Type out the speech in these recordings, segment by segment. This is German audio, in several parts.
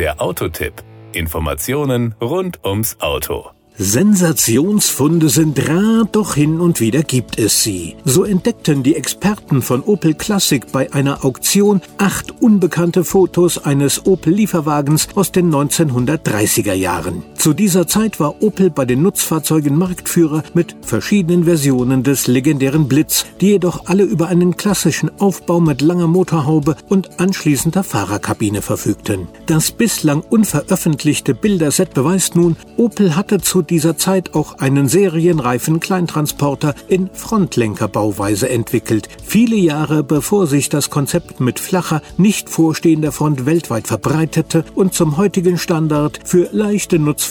Der Autotipp. Informationen rund ums Auto. Sensationsfunde sind rar, doch hin und wieder gibt es sie. So entdeckten die Experten von Opel Classic bei einer Auktion acht unbekannte Fotos eines Opel-Lieferwagens aus den 1930er Jahren. Zu dieser Zeit war Opel bei den Nutzfahrzeugen Marktführer mit verschiedenen Versionen des legendären Blitz, die jedoch alle über einen klassischen Aufbau mit langer Motorhaube und anschließender Fahrerkabine verfügten. Das bislang unveröffentlichte Bilderset beweist nun, Opel hatte zu dieser Zeit auch einen serienreifen Kleintransporter in Frontlenkerbauweise entwickelt, viele Jahre bevor sich das Konzept mit flacher, nicht vorstehender Front weltweit verbreitete und zum heutigen Standard für leichte Nutzfahrzeuge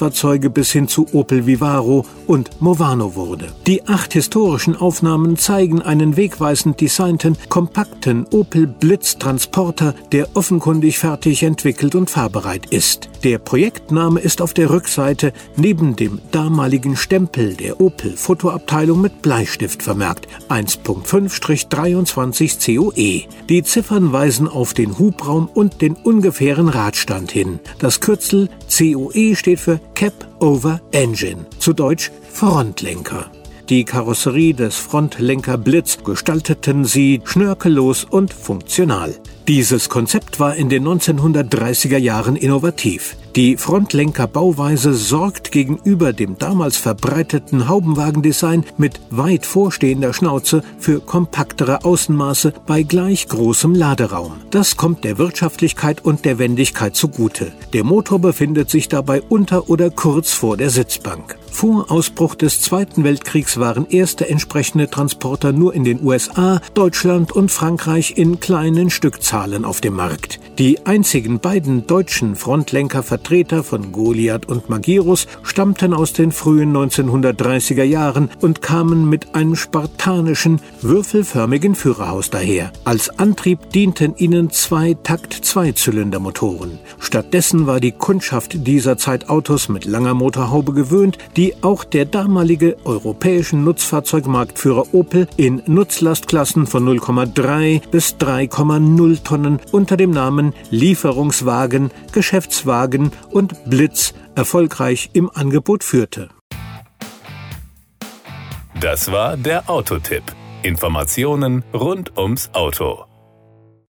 bis hin zu Opel Vivaro und Movano wurde. Die acht historischen Aufnahmen zeigen einen wegweisend designten, kompakten Opel Blitz Transporter, der offenkundig fertig entwickelt und fahrbereit ist. Der Projektname ist auf der Rückseite neben dem damaligen Stempel der Opel Fotoabteilung mit Bleistift vermerkt 1.5-23 COE. Die Ziffern weisen auf den Hubraum und den ungefähren Radstand hin. Das Kürzel COE steht für Cap Over Engine, zu Deutsch Frontlenker. Die Karosserie des Frontlenker Blitz gestalteten sie schnörkellos und funktional. Dieses Konzept war in den 1930er Jahren innovativ. Die Frontlenkerbauweise sorgt gegenüber dem damals verbreiteten Haubenwagendesign mit weit vorstehender Schnauze für kompaktere Außenmaße bei gleich großem Laderaum. Das kommt der Wirtschaftlichkeit und der Wendigkeit zugute. Der Motor befindet sich dabei unter oder kurz vor der Sitzbank. Vor Ausbruch des Zweiten Weltkriegs waren erste entsprechende Transporter nur in den USA, Deutschland und Frankreich in kleinen Stückzahlen auf dem Markt. Die einzigen beiden deutschen Frontlenkervertreter von Goliath und Magirus stammten aus den frühen 1930er Jahren und kamen mit einem spartanischen, würfelförmigen Führerhaus daher. Als Antrieb dienten ihnen zwei Takt-Zweizylindermotoren. Stattdessen war die Kundschaft dieser Zeit Autos mit langer Motorhaube gewöhnt, die auch der damalige europäischen Nutzfahrzeugmarktführer Opel in Nutzlastklassen von 0,3 bis 3,0 Tonnen unter dem Namen Lieferungswagen, Geschäftswagen und Blitz erfolgreich im Angebot führte. Das war der Autotipp. Informationen rund ums Auto.